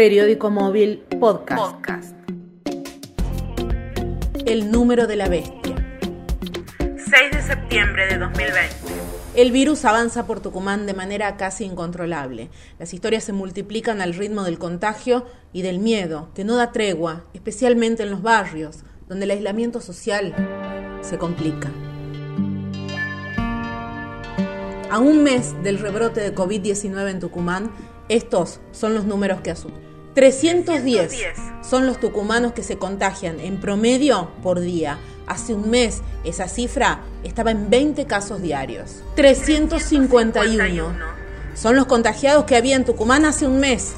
Periódico móvil podcast. El número de la bestia. 6 de septiembre de 2020. El virus avanza por Tucumán de manera casi incontrolable. Las historias se multiplican al ritmo del contagio y del miedo, que no da tregua, especialmente en los barrios, donde el aislamiento social se complica. A un mes del rebrote de COVID-19 en Tucumán, estos son los números que asustan. 310 son los tucumanos que se contagian en promedio por día. Hace un mes esa cifra estaba en 20 casos diarios. 351 son los contagiados que había en Tucumán hace un mes.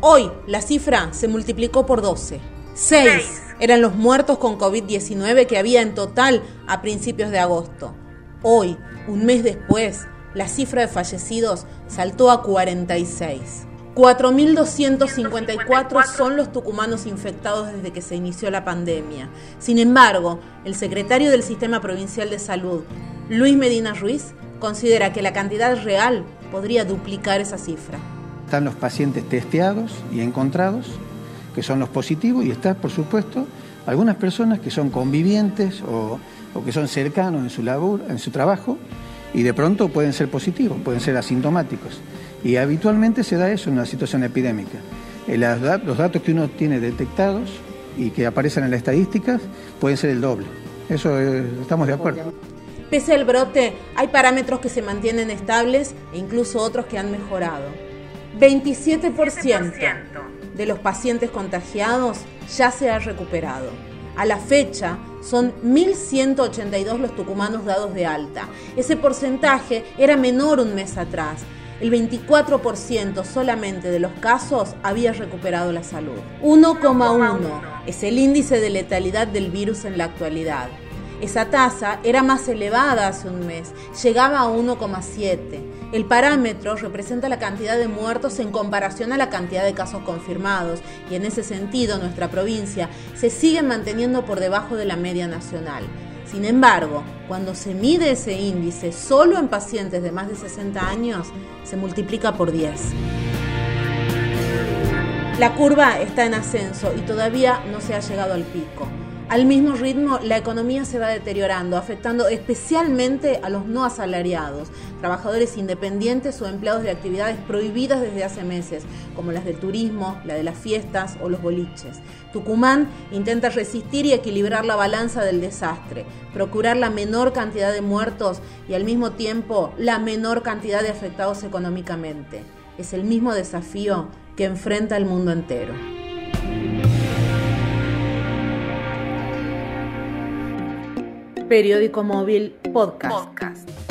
Hoy la cifra se multiplicó por 12. 6 eran los muertos con COVID-19 que había en total a principios de agosto. Hoy, un mes después, la cifra de fallecidos saltó a 46. 4.254 son los tucumanos infectados desde que se inició la pandemia. Sin embargo, el secretario del Sistema Provincial de Salud, Luis Medina Ruiz, considera que la cantidad real podría duplicar esa cifra. Están los pacientes testeados y encontrados, que son los positivos, y están, por supuesto, algunas personas que son convivientes o, o que son cercanos en su labor, en su trabajo, y de pronto pueden ser positivos, pueden ser asintomáticos. Y habitualmente se da eso en una situación epidémica. Eh, los datos que uno tiene detectados y que aparecen en las estadísticas pueden ser el doble. Eso eh, estamos de acuerdo. Pese al brote, hay parámetros que se mantienen estables e incluso otros que han mejorado. 27% de los pacientes contagiados ya se ha recuperado. A la fecha, son 1.182 los tucumanos dados de alta. Ese porcentaje era menor un mes atrás. El 24% solamente de los casos había recuperado la salud. 1,1 es el índice de letalidad del virus en la actualidad. Esa tasa era más elevada hace un mes, llegaba a 1,7. El parámetro representa la cantidad de muertos en comparación a la cantidad de casos confirmados y en ese sentido nuestra provincia se sigue manteniendo por debajo de la media nacional. Sin embargo, cuando se mide ese índice solo en pacientes de más de 60 años, se multiplica por 10. La curva está en ascenso y todavía no se ha llegado al pico. Al mismo ritmo, la economía se va deteriorando, afectando especialmente a los no asalariados, trabajadores independientes o empleados de actividades prohibidas desde hace meses, como las del turismo, la de las fiestas o los boliches. Tucumán intenta resistir y equilibrar la balanza del desastre, procurar la menor cantidad de muertos y al mismo tiempo la menor cantidad de afectados económicamente. Es el mismo desafío que enfrenta el mundo entero. Periódico Móvil Podcast.